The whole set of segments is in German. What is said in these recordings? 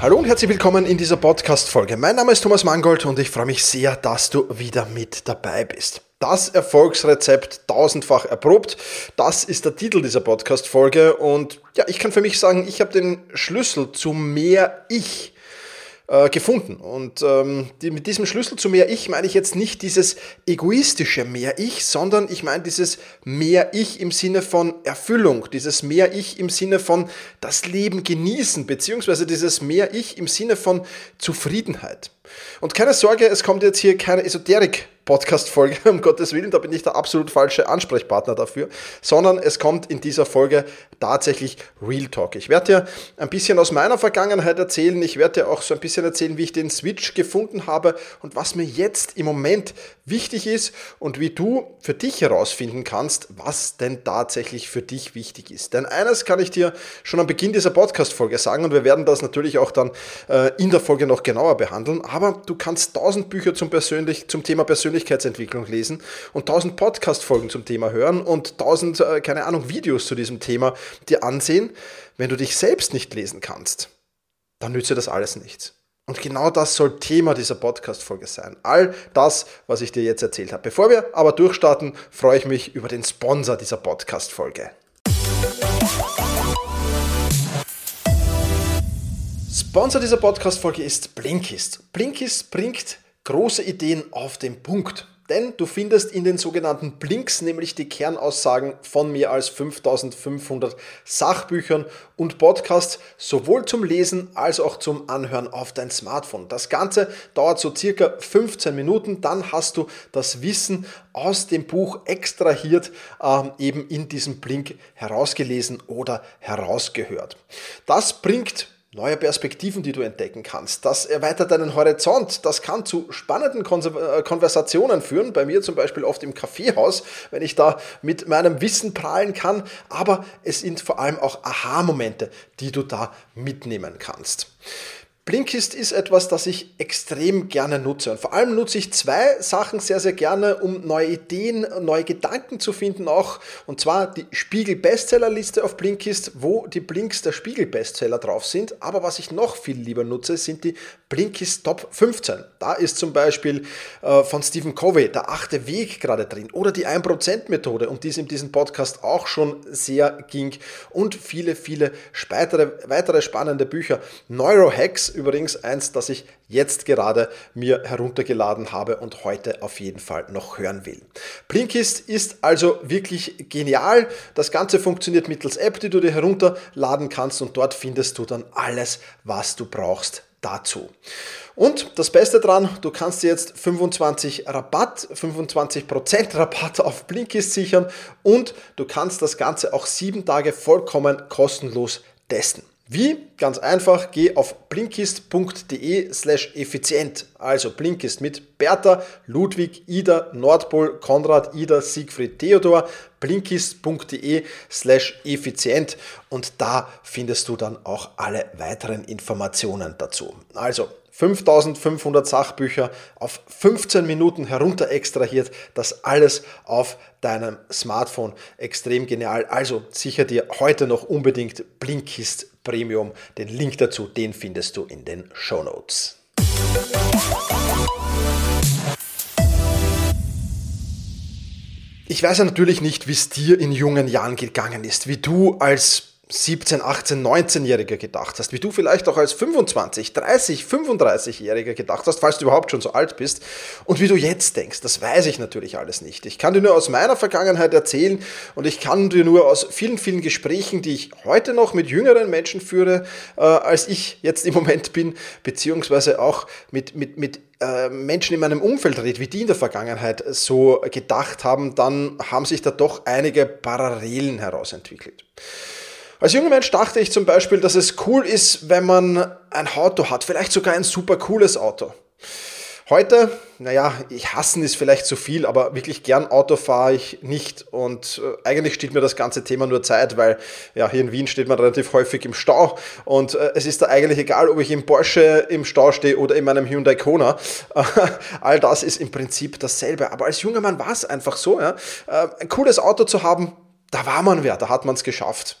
Hallo und herzlich willkommen in dieser Podcast-Folge. Mein Name ist Thomas Mangold und ich freue mich sehr, dass du wieder mit dabei bist. Das Erfolgsrezept tausendfach erprobt. Das ist der Titel dieser Podcast-Folge und ja, ich kann für mich sagen, ich habe den Schlüssel zu mehr Ich äh, gefunden. Und ähm, die, mit diesem Schlüssel zu mehr Ich meine ich jetzt nicht dieses egoistische mehr Ich, sondern ich meine dieses mehr Ich im Sinne von Erfüllung, dieses mehr Ich im Sinne von das Leben genießen, beziehungsweise dieses mehr Ich im Sinne von Zufriedenheit. Und keine Sorge, es kommt jetzt hier keine Esoterik Podcast-Folge, um Gottes Willen, da bin ich der absolut falsche Ansprechpartner dafür, sondern es kommt in dieser Folge tatsächlich Real Talk. Ich werde dir ein bisschen aus meiner Vergangenheit erzählen, ich werde dir auch so ein bisschen erzählen, wie ich den Switch gefunden habe und was mir jetzt im Moment wichtig ist und wie du für dich herausfinden kannst, was denn tatsächlich für dich wichtig ist. Denn eines kann ich dir schon am Beginn dieser Podcast-Folge sagen und wir werden das natürlich auch dann äh, in der Folge noch genauer behandeln, aber du kannst tausend Bücher zum, persönlich, zum Thema persönlich Persönlichkeitsentwicklung lesen und 1000 Podcast-Folgen zum Thema hören und 1000, äh, keine Ahnung, Videos zu diesem Thema dir ansehen. Wenn du dich selbst nicht lesen kannst, dann nützt dir das alles nichts. Und genau das soll Thema dieser Podcast-Folge sein. All das, was ich dir jetzt erzählt habe. Bevor wir aber durchstarten, freue ich mich über den Sponsor dieser Podcast-Folge. Sponsor dieser Podcast-Folge ist Blinkist. Blinkist bringt große Ideen auf den Punkt. Denn du findest in den sogenannten Blinks nämlich die Kernaussagen von mehr als 5500 Sachbüchern und Podcasts, sowohl zum Lesen als auch zum Anhören auf dein Smartphone. Das Ganze dauert so circa 15 Minuten, dann hast du das Wissen aus dem Buch extrahiert, ähm, eben in diesem Blink herausgelesen oder herausgehört. Das bringt neue Perspektiven, die du entdecken kannst. Das erweitert deinen Horizont. Das kann zu spannenden äh, Konversationen führen. Bei mir zum Beispiel oft im Kaffeehaus, wenn ich da mit meinem Wissen prahlen kann. Aber es sind vor allem auch Aha-Momente, die du da mitnehmen kannst. Blinkist ist etwas, das ich extrem gerne nutze. Und vor allem nutze ich zwei Sachen sehr, sehr gerne, um neue Ideen, neue Gedanken zu finden auch. Und zwar die Spiegel-Bestsellerliste auf Blinkist, wo die Blinks der Spiegel-Bestseller drauf sind. Aber was ich noch viel lieber nutze, sind die Blinkist Top 15. Da ist zum Beispiel äh, von Stephen Covey der achte Weg gerade drin oder die 1%-Methode, um die es in diesem Podcast auch schon sehr ging. Und viele, viele weitere, weitere spannende Bücher. Neurohacks übrigens eins, das ich jetzt gerade mir heruntergeladen habe und heute auf jeden Fall noch hören will. Blinkist ist also wirklich genial. Das Ganze funktioniert mittels App, die du dir herunterladen kannst und dort findest du dann alles, was du brauchst dazu. Und das Beste dran, du kannst jetzt 25 Rabatt, 25% Rabatt auf Blinkist sichern und du kannst das Ganze auch sieben Tage vollkommen kostenlos testen. Wie? Ganz einfach, geh auf blinkist.de slash effizient. Also Blinkist mit Bertha, Ludwig, Ida, Nordpol, Konrad, Ida, Siegfried, Theodor, blinkist.de slash effizient und da findest du dann auch alle weiteren Informationen dazu. Also 5500 Sachbücher auf 15 Minuten herunter extrahiert. Das alles auf deinem Smartphone. Extrem genial. Also sicher dir heute noch unbedingt Blinkist Premium. Den Link dazu, den findest du in den Show Notes. Ich weiß ja natürlich nicht, wie es dir in jungen Jahren gegangen ist, wie du als 17, 18, 19-Jähriger gedacht hast, wie du vielleicht auch als 25, 30, 35-Jähriger gedacht hast, falls du überhaupt schon so alt bist und wie du jetzt denkst, das weiß ich natürlich alles nicht. Ich kann dir nur aus meiner Vergangenheit erzählen und ich kann dir nur aus vielen, vielen Gesprächen, die ich heute noch mit jüngeren Menschen führe, äh, als ich jetzt im Moment bin, beziehungsweise auch mit, mit, mit äh, Menschen in meinem Umfeld rede, wie die in der Vergangenheit so gedacht haben, dann haben sich da doch einige Parallelen herausentwickelt. Als junger Mensch dachte ich zum Beispiel, dass es cool ist, wenn man ein Auto hat, vielleicht sogar ein super cooles Auto. Heute, naja, ich hassen ist vielleicht zu viel, aber wirklich gern Auto fahre ich nicht. Und äh, eigentlich steht mir das ganze Thema nur Zeit, weil ja, hier in Wien steht man relativ häufig im Stau. Und äh, es ist da eigentlich egal, ob ich im Porsche im Stau stehe oder in meinem Hyundai Kona. all das ist im Prinzip dasselbe. Aber als junger Mann war es einfach so, ja, äh, ein cooles Auto zu haben, da war man wer, da hat man es geschafft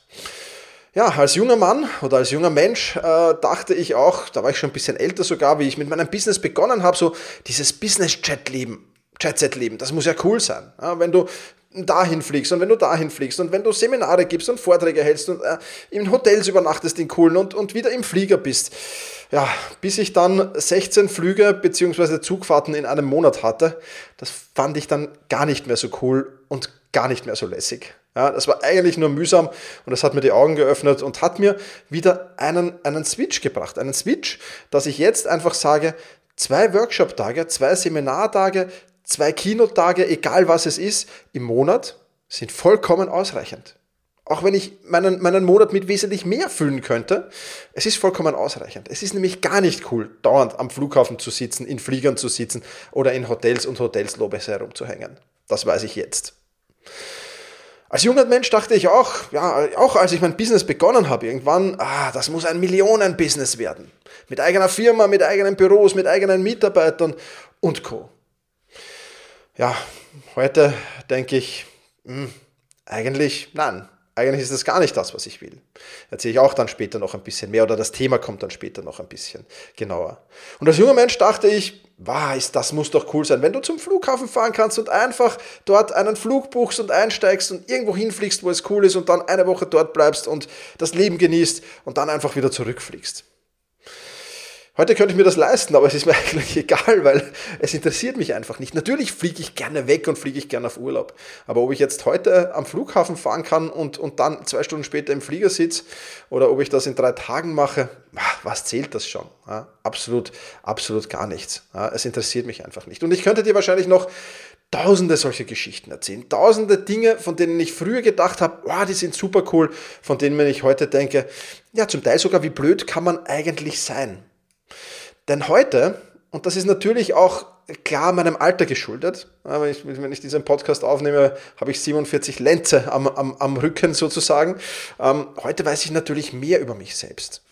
ja, als junger Mann oder als junger Mensch äh, dachte ich auch, da war ich schon ein bisschen älter sogar, wie ich mit meinem Business begonnen habe, so dieses Business-Chat-Leben, Chat-Set-Leben, das muss ja cool sein. Ja, wenn du dahin fliegst und wenn du dahin fliegst und wenn du Seminare gibst und Vorträge hältst und äh, in Hotels übernachtest in coolen und, und wieder im Flieger bist. Ja, bis ich dann 16 Flüge bzw. Zugfahrten in einem Monat hatte, das fand ich dann gar nicht mehr so cool und gar nicht mehr so lässig. Ja, das war eigentlich nur mühsam und das hat mir die Augen geöffnet und hat mir wieder einen, einen Switch gebracht. Einen Switch, dass ich jetzt einfach sage, zwei Workshop-Tage, zwei Seminartage, zwei Kinotage, egal was es ist, im Monat sind vollkommen ausreichend. Auch wenn ich meinen, meinen Monat mit wesentlich mehr füllen könnte, es ist vollkommen ausreichend. Es ist nämlich gar nicht cool, dauernd am Flughafen zu sitzen, in Fliegern zu sitzen oder in Hotels und Hotelslobes herumzuhängen. Das weiß ich jetzt. Als junger Mensch dachte ich auch, ja, auch als ich mein Business begonnen habe, irgendwann, ah, das muss ein Millionen-Business werden. Mit eigener Firma, mit eigenen Büros, mit eigenen Mitarbeitern und Co. Ja, heute denke ich, mh, hm, eigentlich nein eigentlich ist das gar nicht das, was ich will. Erzähle ich auch dann später noch ein bisschen mehr oder das Thema kommt dann später noch ein bisschen genauer. Und als junger Mensch dachte ich, was, das muss doch cool sein, wenn du zum Flughafen fahren kannst und einfach dort einen Flug buchst und einsteigst und irgendwo hinfliegst, wo es cool ist und dann eine Woche dort bleibst und das Leben genießt und dann einfach wieder zurückfliegst. Heute könnte ich mir das leisten, aber es ist mir eigentlich egal, weil es interessiert mich einfach nicht. Natürlich fliege ich gerne weg und fliege ich gerne auf Urlaub. Aber ob ich jetzt heute am Flughafen fahren kann und, und dann zwei Stunden später im Flieger sitze oder ob ich das in drei Tagen mache, was zählt das schon? Ja, absolut, absolut gar nichts. Ja, es interessiert mich einfach nicht. Und ich könnte dir wahrscheinlich noch tausende solche Geschichten erzählen. Tausende Dinge, von denen ich früher gedacht habe, wow, die sind super cool, von denen ich heute denke, ja, zum Teil sogar, wie blöd kann man eigentlich sein? Denn heute, und das ist natürlich auch klar meinem Alter geschuldet, wenn ich, wenn ich diesen Podcast aufnehme, habe ich 47 Lenze am, am, am Rücken sozusagen. Ähm, heute weiß ich natürlich mehr über mich selbst.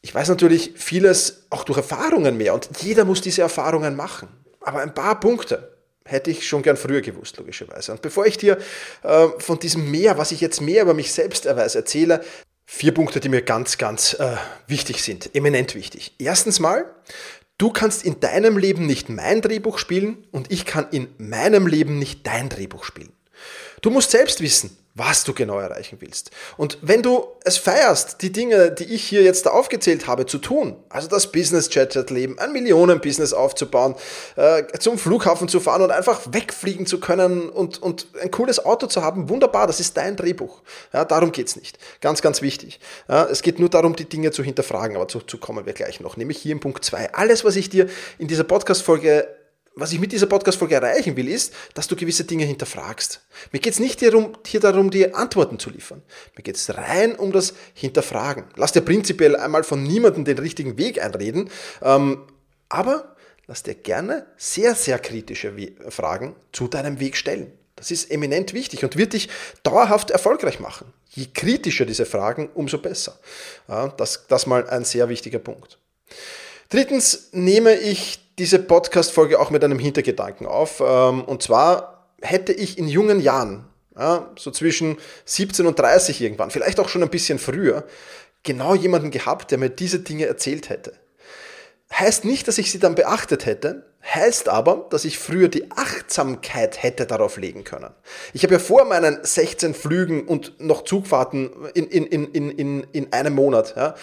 Ich weiß natürlich vieles auch durch Erfahrungen mehr und jeder muss diese Erfahrungen machen. Aber ein paar Punkte hätte ich schon gern früher gewusst, logischerweise. Und bevor ich dir äh, von diesem mehr, was ich jetzt mehr über mich selbst erweise, erzähle, Vier Punkte, die mir ganz, ganz äh, wichtig sind, eminent wichtig. Erstens mal, du kannst in deinem Leben nicht mein Drehbuch spielen und ich kann in meinem Leben nicht dein Drehbuch spielen. Du musst selbst wissen, was du genau erreichen willst. Und wenn du es feierst, die Dinge, die ich hier jetzt aufgezählt habe, zu tun, also das Business Chat Leben, ein Millionen-Business aufzubauen, äh, zum Flughafen zu fahren und einfach wegfliegen zu können und, und ein cooles Auto zu haben, wunderbar, das ist dein Drehbuch. Ja, darum geht's nicht. Ganz, ganz wichtig. Ja, es geht nur darum, die Dinge zu hinterfragen, aber zu, zu kommen wir gleich noch, nämlich hier im Punkt 2. Alles, was ich dir in dieser Podcast-Folge was ich mit dieser Podcast-Folge erreichen will, ist, dass du gewisse Dinge hinterfragst. Mir geht es nicht hier darum, dir Antworten zu liefern. Mir geht es rein um das Hinterfragen. Lass dir prinzipiell einmal von niemandem den richtigen Weg einreden, ähm, aber lass dir gerne sehr, sehr kritische Fragen zu deinem Weg stellen. Das ist eminent wichtig und wird dich dauerhaft erfolgreich machen. Je kritischer diese Fragen, umso besser. Ja, das, das mal ein sehr wichtiger Punkt. Drittens nehme ich diese Podcast-Folge auch mit einem Hintergedanken auf. Ähm, und zwar hätte ich in jungen Jahren, ja, so zwischen 17 und 30 irgendwann, vielleicht auch schon ein bisschen früher, genau jemanden gehabt, der mir diese Dinge erzählt hätte. Heißt nicht, dass ich sie dann beachtet hätte, heißt aber, dass ich früher die Achtsamkeit hätte darauf legen können. Ich habe ja vor meinen 16 Flügen und noch Zugfahrten in, in, in, in, in einem Monat, ja,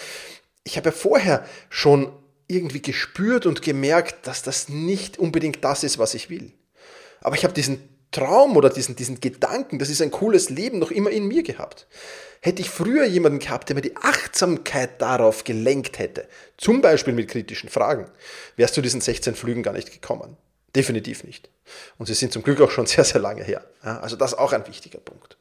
ich habe ja vorher schon irgendwie gespürt und gemerkt, dass das nicht unbedingt das ist, was ich will. Aber ich habe diesen Traum oder diesen, diesen Gedanken, das ist ein cooles Leben, noch immer in mir gehabt. Hätte ich früher jemanden gehabt, der mir die Achtsamkeit darauf gelenkt hätte, zum Beispiel mit kritischen Fragen, wärst du diesen 16 Flügen gar nicht gekommen. Definitiv nicht. Und sie sind zum Glück auch schon sehr, sehr lange her. Also das ist auch ein wichtiger Punkt.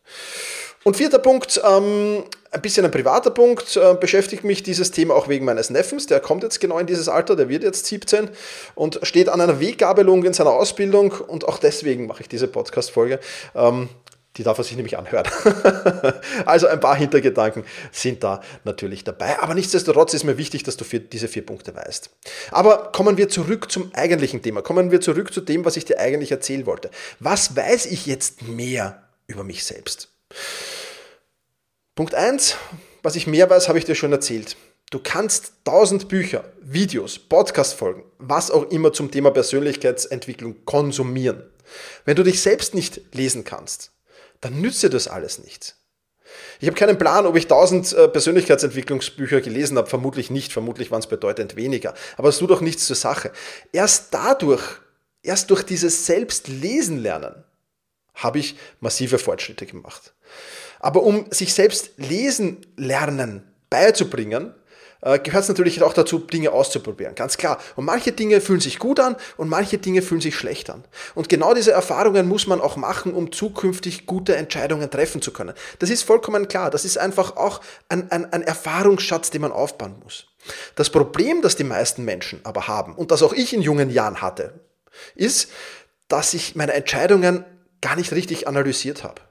Und vierter Punkt, ähm, ein bisschen ein privater Punkt, äh, beschäftigt mich dieses Thema auch wegen meines Neffens. Der kommt jetzt genau in dieses Alter, der wird jetzt 17 und steht an einer Weggabelung in seiner Ausbildung und auch deswegen mache ich diese Podcast-Folge. Ähm, die darf er sich nämlich anhören. also ein paar Hintergedanken sind da natürlich dabei. Aber nichtsdestotrotz ist mir wichtig, dass du diese vier Punkte weißt. Aber kommen wir zurück zum eigentlichen Thema. Kommen wir zurück zu dem, was ich dir eigentlich erzählen wollte. Was weiß ich jetzt mehr über mich selbst? Punkt 1, was ich mehr weiß, habe ich dir schon erzählt. Du kannst tausend Bücher, Videos, Podcast-Folgen, was auch immer zum Thema Persönlichkeitsentwicklung konsumieren. Wenn du dich selbst nicht lesen kannst, dann nützt dir das alles nichts. Ich habe keinen Plan, ob ich 1000 äh, Persönlichkeitsentwicklungsbücher gelesen habe. Vermutlich nicht. Vermutlich waren es bedeutend weniger. Aber es tut doch nichts zur Sache. Erst dadurch, erst durch dieses Selbstlesen lernen, habe ich massive Fortschritte gemacht. Aber um sich selbst lesen lernen beizubringen, äh, gehört es natürlich auch dazu, Dinge auszuprobieren, ganz klar. Und manche Dinge fühlen sich gut an und manche Dinge fühlen sich schlecht an. Und genau diese Erfahrungen muss man auch machen, um zukünftig gute Entscheidungen treffen zu können. Das ist vollkommen klar. Das ist einfach auch ein, ein, ein Erfahrungsschatz, den man aufbauen muss. Das Problem, das die meisten Menschen aber haben und das auch ich in jungen Jahren hatte, ist, dass ich meine Entscheidungen gar nicht richtig analysiert habe.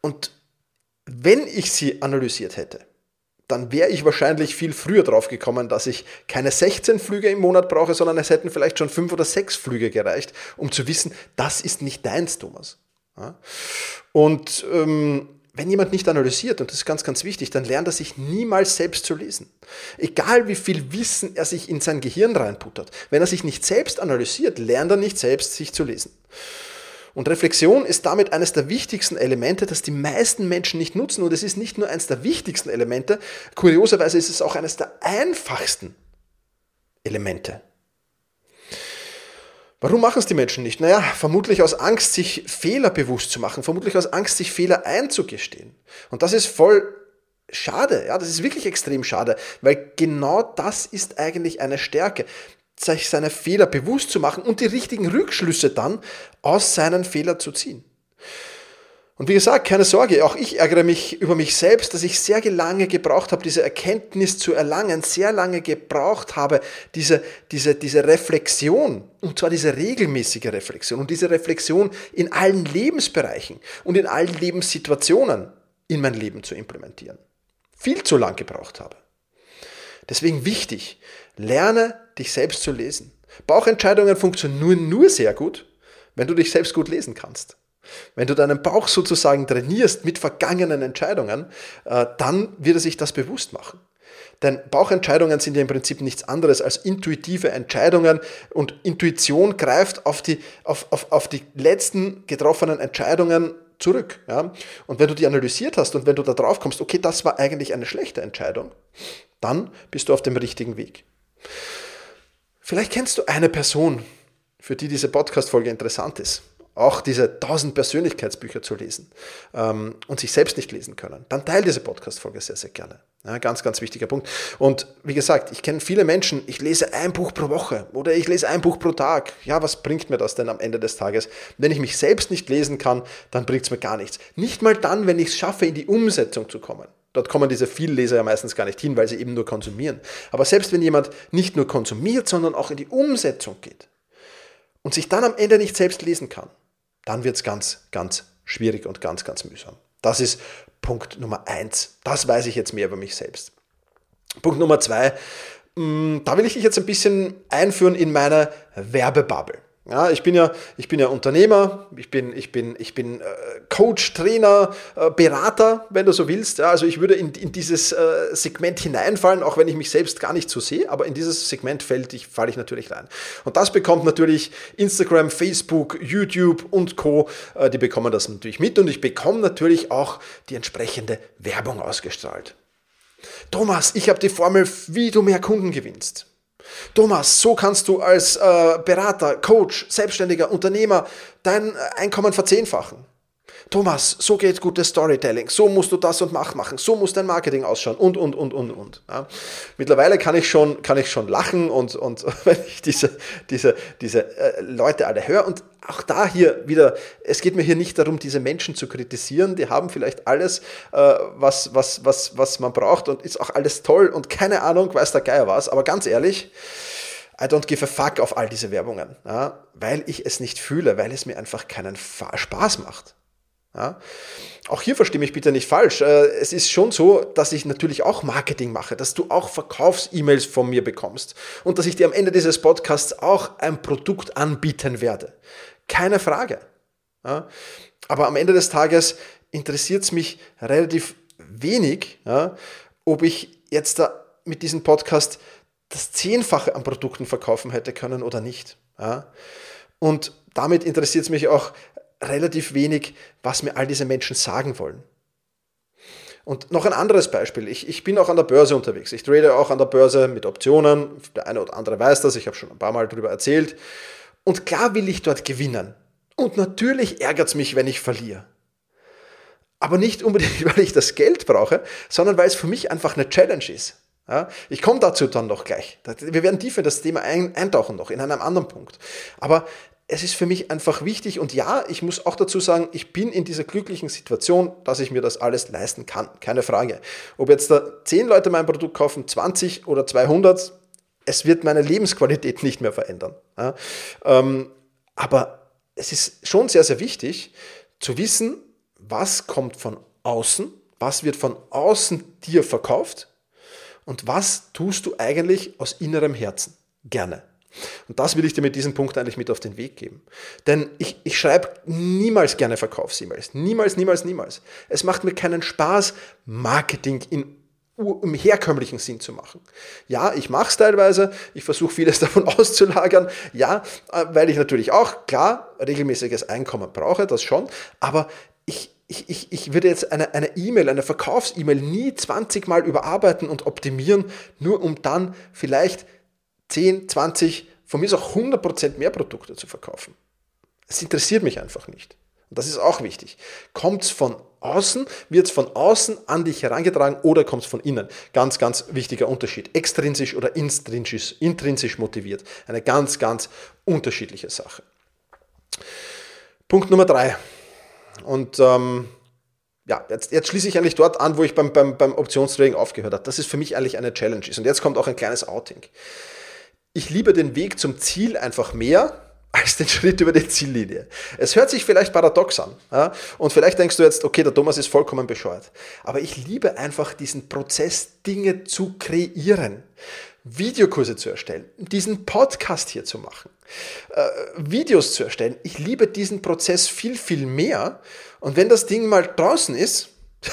Und wenn ich sie analysiert hätte, dann wäre ich wahrscheinlich viel früher drauf gekommen, dass ich keine 16 Flüge im Monat brauche, sondern es hätten vielleicht schon fünf oder sechs Flüge gereicht, um zu wissen, das ist nicht deins, Thomas. Und ähm, wenn jemand nicht analysiert, und das ist ganz, ganz wichtig, dann lernt er sich niemals selbst zu lesen. Egal wie viel Wissen er sich in sein Gehirn reinputtert. Wenn er sich nicht selbst analysiert, lernt er nicht selbst sich zu lesen. Und Reflexion ist damit eines der wichtigsten Elemente, das die meisten Menschen nicht nutzen. Und es ist nicht nur eines der wichtigsten Elemente, kurioserweise ist es auch eines der einfachsten Elemente. Warum machen es die Menschen nicht? Naja, vermutlich aus Angst, sich Fehler bewusst zu machen, vermutlich aus Angst, sich Fehler einzugestehen. Und das ist voll schade, ja, das ist wirklich extrem schade, weil genau das ist eigentlich eine Stärke sich seine Fehler bewusst zu machen und die richtigen Rückschlüsse dann aus seinen Fehlern zu ziehen. Und wie gesagt, keine Sorge, auch ich ärgere mich über mich selbst, dass ich sehr lange gebraucht habe, diese Erkenntnis zu erlangen, sehr lange gebraucht habe, diese, diese, diese Reflexion, und zwar diese regelmäßige Reflexion und diese Reflexion in allen Lebensbereichen und in allen Lebenssituationen in mein Leben zu implementieren. Viel zu lang gebraucht habe. Deswegen wichtig, lerne dich selbst zu lesen. Bauchentscheidungen funktionieren nur sehr gut, wenn du dich selbst gut lesen kannst. Wenn du deinen Bauch sozusagen trainierst mit vergangenen Entscheidungen, äh, dann wird er sich das bewusst machen. Denn Bauchentscheidungen sind ja im Prinzip nichts anderes als intuitive Entscheidungen und Intuition greift auf die, auf, auf, auf die letzten getroffenen Entscheidungen zurück. Ja? Und wenn du die analysiert hast und wenn du da drauf kommst, okay, das war eigentlich eine schlechte Entscheidung, dann bist du auf dem richtigen Weg. Vielleicht kennst du eine Person, für die diese Podcast-Folge interessant ist. Auch diese 1000 Persönlichkeitsbücher zu lesen ähm, und sich selbst nicht lesen können. Dann teile diese Podcast-Folge sehr, sehr gerne. Ja, ganz, ganz wichtiger Punkt. Und wie gesagt, ich kenne viele Menschen, ich lese ein Buch pro Woche oder ich lese ein Buch pro Tag. Ja, was bringt mir das denn am Ende des Tages? Wenn ich mich selbst nicht lesen kann, dann bringt es mir gar nichts. Nicht mal dann, wenn ich es schaffe, in die Umsetzung zu kommen. Dort kommen diese Vielleser ja meistens gar nicht hin, weil sie eben nur konsumieren. Aber selbst wenn jemand nicht nur konsumiert, sondern auch in die Umsetzung geht und sich dann am Ende nicht selbst lesen kann, dann wird es ganz, ganz schwierig und ganz, ganz mühsam. Das ist Punkt Nummer eins. Das weiß ich jetzt mehr über mich selbst. Punkt Nummer zwei, mm, da will ich dich jetzt ein bisschen einführen in meine Werbebubble. Ja, ich bin ja, ich bin ja Unternehmer, ich bin, ich bin, ich bin äh, Coach, Trainer, äh, Berater, wenn du so willst. Ja, also ich würde in, in dieses äh, Segment hineinfallen, auch wenn ich mich selbst gar nicht so sehe, aber in dieses Segment fällt ich, falle ich natürlich rein. Und das bekommt natürlich Instagram, Facebook, YouTube und Co. Äh, die bekommen das natürlich mit und ich bekomme natürlich auch die entsprechende Werbung ausgestrahlt. Thomas, ich habe die Formel, wie du mehr Kunden gewinnst. Thomas, so kannst du als äh, Berater, Coach, Selbstständiger, Unternehmer dein Einkommen verzehnfachen. Thomas, so geht gutes Storytelling, so musst du das und mach machen, so muss dein Marketing ausschauen und, und, und, und, und. Ja. Mittlerweile kann ich schon, kann ich schon lachen und, und wenn ich diese, diese, diese äh, Leute alle höre und auch da hier wieder, es geht mir hier nicht darum, diese Menschen zu kritisieren, die haben vielleicht alles, äh, was, was, was, was man braucht und ist auch alles toll und keine Ahnung, weiß der Geier was, aber ganz ehrlich, I don't give a fuck auf all diese Werbungen, ja, weil ich es nicht fühle, weil es mir einfach keinen Spaß macht. Ja. Auch hier verstehe mich bitte nicht falsch. Äh, es ist schon so, dass ich natürlich auch Marketing mache, dass du auch Verkaufs-E-Mails von mir bekommst und dass ich dir am Ende dieses Podcasts auch ein Produkt anbieten werde. Keine Frage. Ja. Aber am Ende des Tages interessiert es mich relativ wenig, ja, ob ich jetzt da mit diesem Podcast das Zehnfache an Produkten verkaufen hätte können oder nicht. Und damit interessiert es mich auch relativ wenig, was mir all diese Menschen sagen wollen. Und noch ein anderes Beispiel. Ich, ich bin auch an der Börse unterwegs. Ich trade auch an der Börse mit Optionen. Der eine oder andere weiß das. Ich habe schon ein paar Mal darüber erzählt. Und klar will ich dort gewinnen. Und natürlich ärgert es mich, wenn ich verliere. Aber nicht unbedingt, weil ich das Geld brauche, sondern weil es für mich einfach eine Challenge ist. Ja, ich komme dazu dann noch gleich. Wir werden tiefer in das Thema eintauchen noch, in einem anderen Punkt. Aber es ist für mich einfach wichtig und ja, ich muss auch dazu sagen, ich bin in dieser glücklichen Situation, dass ich mir das alles leisten kann. Keine Frage. Ob jetzt da 10 Leute mein Produkt kaufen, 20 oder 200, es wird meine Lebensqualität nicht mehr verändern. Ja, ähm, aber es ist schon sehr, sehr wichtig zu wissen, was kommt von außen, was wird von außen dir verkauft und was tust du eigentlich aus innerem Herzen gerne. Und das will ich dir mit diesem Punkt eigentlich mit auf den Weg geben. Denn ich, ich schreibe niemals gerne Verkaufs-E-Mails. Niemals, niemals, niemals. Es macht mir keinen Spaß, Marketing in im herkömmlichen Sinn zu machen. Ja, ich mache es teilweise, ich versuche vieles davon auszulagern, ja, äh, weil ich natürlich auch, klar, regelmäßiges Einkommen brauche, das schon, aber ich, ich, ich, ich würde jetzt eine E-Mail, eine, eine Verkaufs-E-Mail nie 20 Mal überarbeiten und optimieren, nur um dann vielleicht 10, 20, von mir ist auch 100% mehr Produkte zu verkaufen. Es interessiert mich einfach nicht. Und das ist auch wichtig. Kommt es von außen, wird es von außen an dich herangetragen oder kommt es von innen? Ganz, ganz wichtiger Unterschied. Extrinsisch oder intrinsisch, intrinsisch motiviert. Eine ganz, ganz unterschiedliche Sache. Punkt Nummer drei. Und ähm, ja, jetzt, jetzt schließe ich eigentlich dort an, wo ich beim, beim, beim Optionstrading aufgehört habe. Das ist für mich eigentlich eine Challenge ist. Und jetzt kommt auch ein kleines Outing. Ich liebe den Weg zum Ziel einfach mehr als den Schritt über die Ziellinie. Es hört sich vielleicht paradox an. Ja? Und vielleicht denkst du jetzt, okay, der Thomas ist vollkommen bescheuert. Aber ich liebe einfach diesen Prozess, Dinge zu kreieren. Videokurse zu erstellen, diesen Podcast hier zu machen, äh, Videos zu erstellen. Ich liebe diesen Prozess viel, viel mehr. Und wenn das Ding mal draußen ist,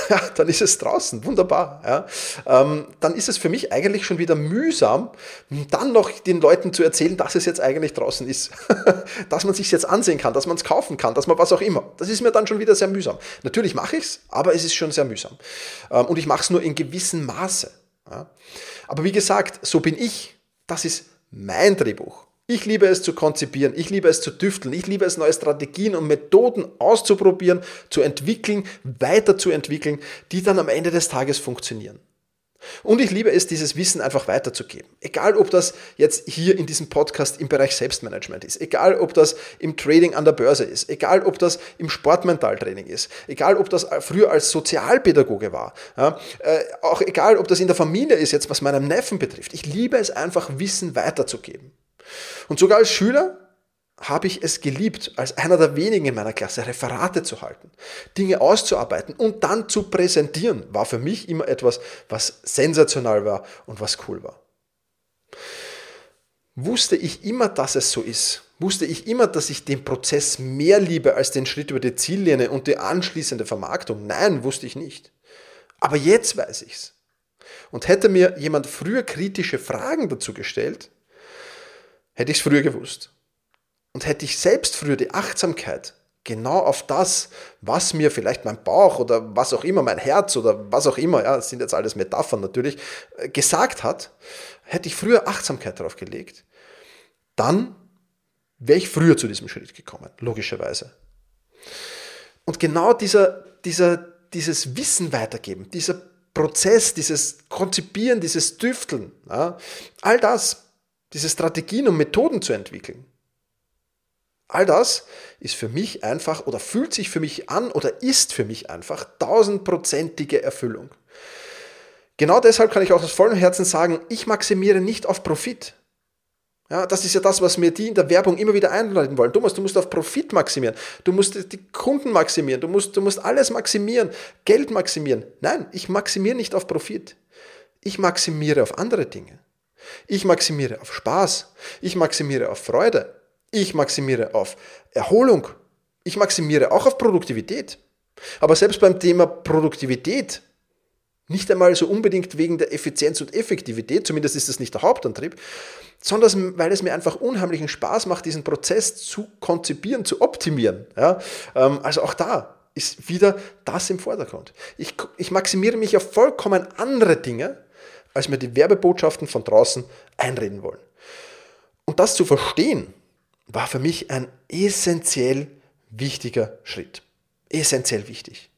ja, dann ist es draußen, wunderbar. Ja. Ähm, dann ist es für mich eigentlich schon wieder mühsam, dann noch den Leuten zu erzählen, dass es jetzt eigentlich draußen ist. dass man sich jetzt ansehen kann, dass man es kaufen kann, dass man was auch immer. Das ist mir dann schon wieder sehr mühsam. Natürlich mache ich es, aber es ist schon sehr mühsam. Ähm, und ich mache es nur in gewissem Maße. Ja. Aber wie gesagt, so bin ich. Das ist mein Drehbuch. Ich liebe es zu konzipieren, ich liebe es zu tüfteln, ich liebe es, neue Strategien und Methoden auszuprobieren, zu entwickeln, weiterzuentwickeln, die dann am Ende des Tages funktionieren. Und ich liebe es, dieses Wissen einfach weiterzugeben. Egal, ob das jetzt hier in diesem Podcast im Bereich Selbstmanagement ist, egal, ob das im Trading an der Börse ist, egal, ob das im Sportmentaltraining ist, egal, ob das früher als Sozialpädagoge war, ja, äh, auch egal, ob das in der Familie ist, jetzt was meinem Neffen betrifft. Ich liebe es einfach, Wissen weiterzugeben. Und sogar als Schüler habe ich es geliebt, als einer der wenigen in meiner Klasse Referate zu halten, Dinge auszuarbeiten und dann zu präsentieren, war für mich immer etwas, was sensational war und was cool war. Wusste ich immer, dass es so ist, wusste ich immer, dass ich den Prozess mehr liebe als den Schritt über die Ziellinie und die anschließende Vermarktung? Nein, wusste ich nicht. Aber jetzt weiß ich es. Und hätte mir jemand früher kritische Fragen dazu gestellt, hätte ich es früher gewusst. Und hätte ich selbst früher die Achtsamkeit genau auf das, was mir vielleicht mein Bauch oder was auch immer, mein Herz oder was auch immer, ja, das sind jetzt alles Metaphern natürlich, äh, gesagt hat, hätte ich früher Achtsamkeit darauf gelegt, dann wäre ich früher zu diesem Schritt gekommen, logischerweise. Und genau dieser, dieser, dieses Wissen weitergeben, dieser Prozess, dieses Konzipieren, dieses Düfteln, ja, all das, diese Strategien und Methoden zu entwickeln, all das ist für mich einfach oder fühlt sich für mich an oder ist für mich einfach tausendprozentige Erfüllung. Genau deshalb kann ich auch aus vollem Herzen sagen, ich maximiere nicht auf Profit. Ja, das ist ja das, was mir die in der Werbung immer wieder einleiten wollen. Thomas, du musst auf Profit maximieren. Du musst die Kunden maximieren. Du musst, du musst alles maximieren. Geld maximieren. Nein, ich maximiere nicht auf Profit. Ich maximiere auf andere Dinge. Ich maximiere auf Spaß. Ich maximiere auf Freude. Ich maximiere auf Erholung. Ich maximiere auch auf Produktivität. Aber selbst beim Thema Produktivität nicht einmal so unbedingt wegen der Effizienz und Effektivität, zumindest ist das nicht der Hauptantrieb, sondern weil es mir einfach unheimlichen Spaß macht, diesen Prozess zu konzipieren, zu optimieren. Ja? Ähm, also auch da ist wieder das im Vordergrund. Ich, ich maximiere mich auf vollkommen andere Dinge, als mir die Werbebotschaften von draußen einreden wollen. Und das zu verstehen, war für mich ein essentiell wichtiger Schritt. Essentiell wichtig.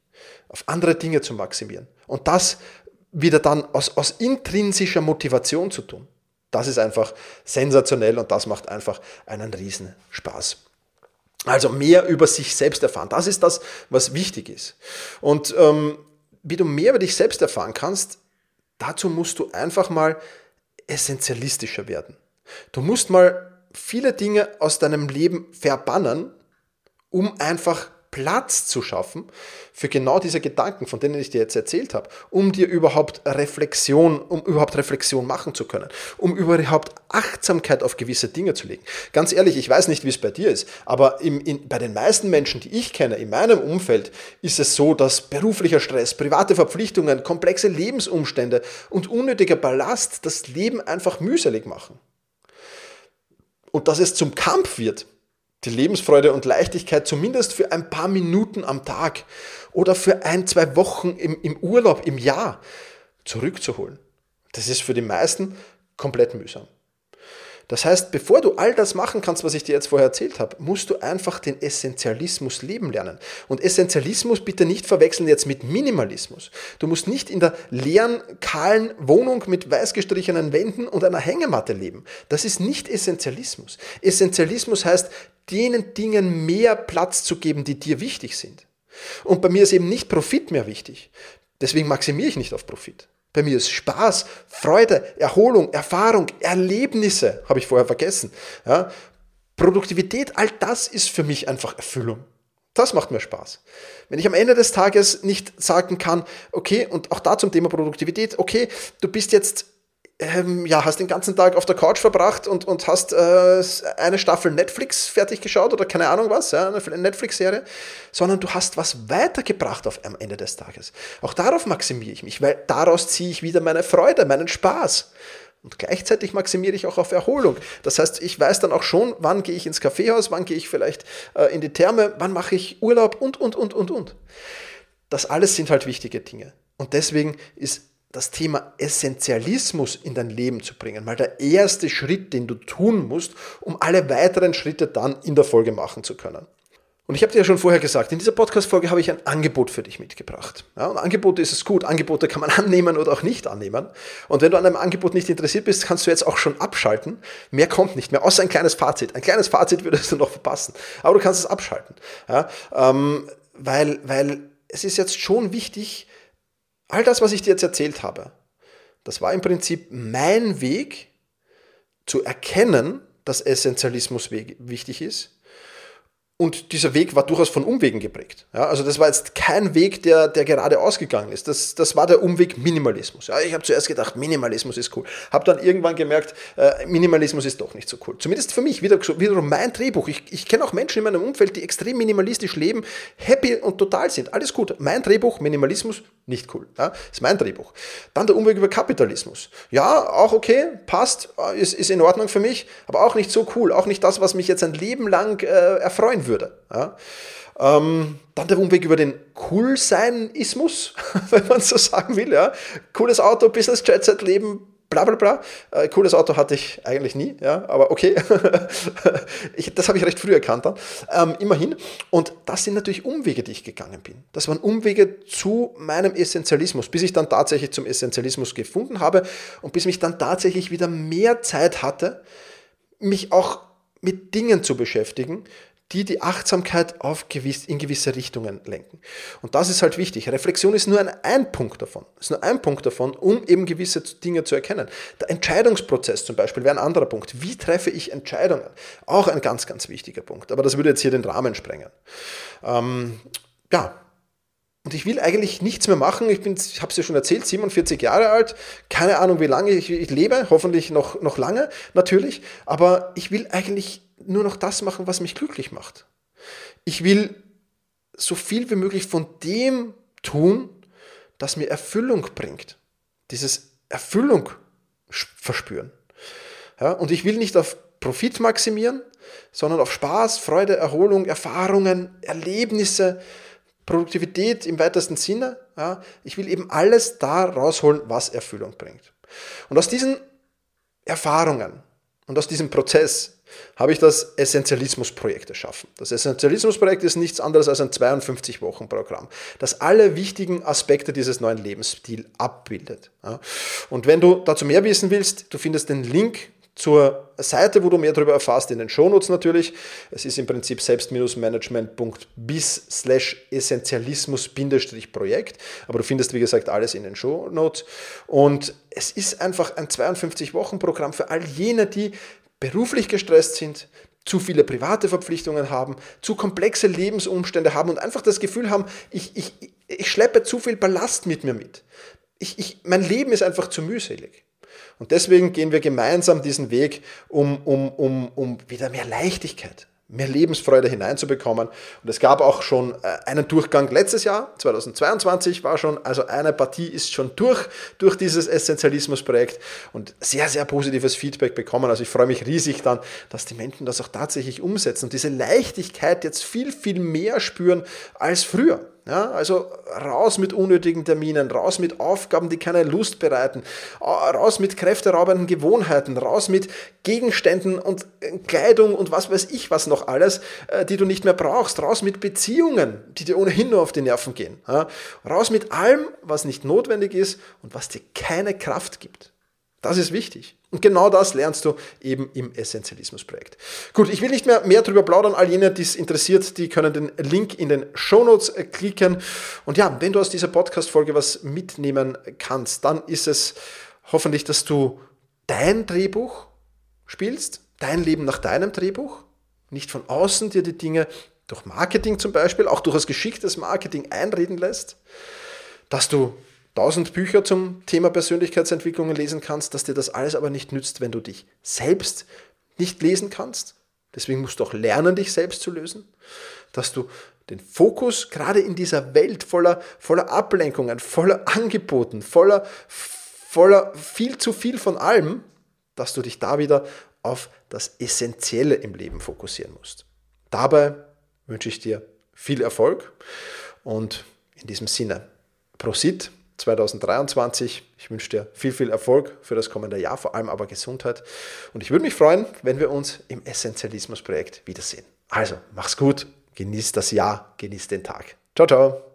Auf andere Dinge zu maximieren. Und das wieder dann aus, aus intrinsischer Motivation zu tun. Das ist einfach sensationell und das macht einfach einen riesen Spaß. Also mehr über sich selbst erfahren. Das ist das, was wichtig ist. Und ähm, wie du mehr über dich selbst erfahren kannst, dazu musst du einfach mal essentialistischer werden. Du musst mal viele Dinge aus deinem Leben verbannen, um einfach Platz zu schaffen für genau diese Gedanken, von denen ich dir jetzt erzählt habe, um dir überhaupt Reflexion, um überhaupt Reflexion machen zu können, um überhaupt Achtsamkeit auf gewisse Dinge zu legen. Ganz ehrlich, ich weiß nicht, wie es bei dir ist, aber im, in, bei den meisten Menschen, die ich kenne, in meinem Umfeld, ist es so, dass beruflicher Stress, private Verpflichtungen, komplexe Lebensumstände und unnötiger Ballast das Leben einfach mühselig machen. Und dass es zum Kampf wird, die Lebensfreude und Leichtigkeit zumindest für ein paar Minuten am Tag oder für ein, zwei Wochen im, im Urlaub im Jahr zurückzuholen. Das ist für die meisten komplett mühsam. Das heißt, bevor du all das machen kannst, was ich dir jetzt vorher erzählt habe, musst du einfach den Essentialismus leben lernen. Und Essentialismus bitte nicht verwechseln jetzt mit Minimalismus. Du musst nicht in der leeren, kahlen Wohnung mit weiß gestrichenen Wänden und einer Hängematte leben. Das ist nicht Essentialismus. Essentialismus heißt, denen Dingen mehr Platz zu geben, die dir wichtig sind. Und bei mir ist eben nicht Profit mehr wichtig. Deswegen maximiere ich nicht auf Profit. Bei mir ist Spaß, Freude, Erholung, Erfahrung, Erlebnisse, habe ich vorher vergessen. Ja? Produktivität, all das ist für mich einfach Erfüllung. Das macht mir Spaß. Wenn ich am Ende des Tages nicht sagen kann, okay, und auch da zum Thema Produktivität, okay, du bist jetzt ähm, ja, hast den ganzen Tag auf der Couch verbracht und, und hast äh, eine Staffel Netflix fertig geschaut oder keine Ahnung was, ja, eine Netflix-Serie, sondern du hast was weitergebracht auf, am Ende des Tages. Auch darauf maximiere ich mich, weil daraus ziehe ich wieder meine Freude, meinen Spaß. Und gleichzeitig maximiere ich auch auf Erholung. Das heißt, ich weiß dann auch schon, wann gehe ich ins Kaffeehaus, wann gehe ich vielleicht äh, in die Therme, wann mache ich Urlaub und, und, und, und, und. Das alles sind halt wichtige Dinge. Und deswegen ist das Thema Essentialismus in dein Leben zu bringen. Mal der erste Schritt, den du tun musst, um alle weiteren Schritte dann in der Folge machen zu können. Und ich habe dir ja schon vorher gesagt, in dieser Podcast-Folge habe ich ein Angebot für dich mitgebracht. Ja, und Angebote ist es gut. Angebote kann man annehmen oder auch nicht annehmen. Und wenn du an einem Angebot nicht interessiert bist, kannst du jetzt auch schon abschalten. Mehr kommt nicht mehr, außer ein kleines Fazit. Ein kleines Fazit würdest du noch verpassen. Aber du kannst es abschalten. Ja, ähm, weil, weil es ist jetzt schon wichtig, All das, was ich dir jetzt erzählt habe, das war im Prinzip mein Weg zu erkennen, dass Essentialismus wichtig ist und dieser Weg war durchaus von Umwegen geprägt. Ja, also das war jetzt kein Weg, der, der gerade ausgegangen ist. Das, das war der Umweg Minimalismus. Ja, ich habe zuerst gedacht, Minimalismus ist cool. Habe dann irgendwann gemerkt, äh, Minimalismus ist doch nicht so cool. Zumindest für mich, wieder, wiederum mein Drehbuch. Ich, ich kenne auch Menschen in meinem Umfeld, die extrem minimalistisch leben, happy und total sind. Alles gut. Mein Drehbuch, Minimalismus, nicht cool. Ja, ist mein Drehbuch. Dann der Umweg über Kapitalismus. Ja, auch okay, passt, äh, ist, ist in Ordnung für mich, aber auch nicht so cool. Auch nicht das, was mich jetzt ein Leben lang äh, erfreuen würde. Ja? Ähm, dann der Umweg über den Coolseinismus, wenn man so sagen will. Ja? Cooles Auto, Business Jet Set Leben, bla bla bla. Äh, cooles Auto hatte ich eigentlich nie, ja, aber okay. ich, das habe ich recht früh erkannt dann. Ähm, immerhin. Und das sind natürlich Umwege, die ich gegangen bin. Das waren Umwege zu meinem Essentialismus, bis ich dann tatsächlich zum Essentialismus gefunden habe und bis mich dann tatsächlich wieder mehr Zeit hatte, mich auch mit Dingen zu beschäftigen, die die Achtsamkeit auf gewiss, in gewisse Richtungen lenken. Und das ist halt wichtig. Reflexion ist nur ein, ein Punkt davon. Ist nur ein Punkt davon, um eben gewisse Dinge zu erkennen. Der Entscheidungsprozess zum Beispiel wäre ein anderer Punkt. Wie treffe ich Entscheidungen? Auch ein ganz, ganz wichtiger Punkt. Aber das würde jetzt hier den Rahmen sprengen. Ähm, ja, und ich will eigentlich nichts mehr machen. Ich, ich habe es ja schon erzählt, 47 Jahre alt. Keine Ahnung, wie lange ich, ich, lebe. Hoffentlich noch, noch lange, natürlich. Aber ich will eigentlich nur noch das machen, was mich glücklich macht. Ich will so viel wie möglich von dem tun, das mir Erfüllung bringt. Dieses Erfüllung verspüren. Ja, und ich will nicht auf Profit maximieren, sondern auf Spaß, Freude, Erholung, Erfahrungen, Erlebnisse, Produktivität im weitesten Sinne. Ja, ich will eben alles da rausholen, was Erfüllung bringt. Und aus diesen Erfahrungen und aus diesem Prozess habe ich das Essentialismus-Projekt erschaffen. Das Essentialismus-Projekt ist nichts anderes als ein 52-Wochen-Programm, das alle wichtigen Aspekte dieses neuen Lebensstils abbildet. Und wenn du dazu mehr wissen willst, du findest den Link zur Seite, wo du mehr darüber erfährst, in den Shownotes natürlich. Es ist im Prinzip selbst-management.bis slash essentialismus-projekt, aber du findest, wie gesagt, alles in den Shownotes. Und es ist einfach ein 52-Wochen-Programm für all jene, die beruflich gestresst sind, zu viele private Verpflichtungen haben, zu komplexe Lebensumstände haben und einfach das Gefühl haben, ich, ich, ich schleppe zu viel Ballast mit mir mit. Ich, ich, mein Leben ist einfach zu mühselig. Und deswegen gehen wir gemeinsam diesen Weg, um, um, um, um wieder mehr Leichtigkeit, mehr Lebensfreude hineinzubekommen. Und es gab auch schon äh, einen Durchgang letztes Jahr, 2022 war schon, also eine Partie ist schon durch, durch dieses Essentialismus-Projekt und sehr, sehr positives Feedback bekommen. Also ich freue mich riesig dann, dass die Menschen das auch tatsächlich umsetzen und diese Leichtigkeit jetzt viel, viel mehr spüren als früher. Ja, also raus mit unnötigen Terminen, raus mit Aufgaben, die keine Lust bereiten, raus mit kräfteraubenden Gewohnheiten, raus mit Gegenständen und äh, Kleidung und was weiß ich was noch alles, äh, die du nicht mehr brauchst, raus mit Beziehungen, die dir ohnehin nur auf die Nerven gehen, ja, raus mit allem, was nicht notwendig ist und was dir keine Kraft gibt. Das ist wichtig. Und genau das lernst du eben im Essentialismus-Projekt. Gut, ich will nicht mehr mehr darüber plaudern. All jene, die es interessiert, die können den Link in den Shownotes äh, klicken. Und ja, wenn du aus dieser Podcast-Folge was mitnehmen kannst, dann ist es hoffentlich, dass du dein Drehbuch spielst, dein Leben nach deinem Drehbuch, nicht von außen dir die Dinge durch Marketing zum Beispiel, auch durch das geschicktes Marketing einreden lässt, dass du tausend Bücher zum Thema Persönlichkeitsentwicklung lesen kannst, dass dir das alles aber nicht nützt, wenn du dich selbst nicht lesen kannst. Deswegen musst du auch lernen, dich selbst zu lösen. Dass du den Fokus gerade in dieser Welt voller, voller Ablenkungen, voller Angeboten, voller, voller viel zu viel von allem, dass du dich da wieder auf das Essentielle im Leben fokussieren musst. Dabei wünsche ich dir viel Erfolg und in diesem Sinne, Prosit 2023. Ich wünsche dir viel, viel Erfolg für das kommende Jahr, vor allem aber Gesundheit. Und ich würde mich freuen, wenn wir uns im Essentialismus-Projekt wiedersehen. Also, mach's gut, genieß das Jahr, genieß den Tag. Ciao, ciao.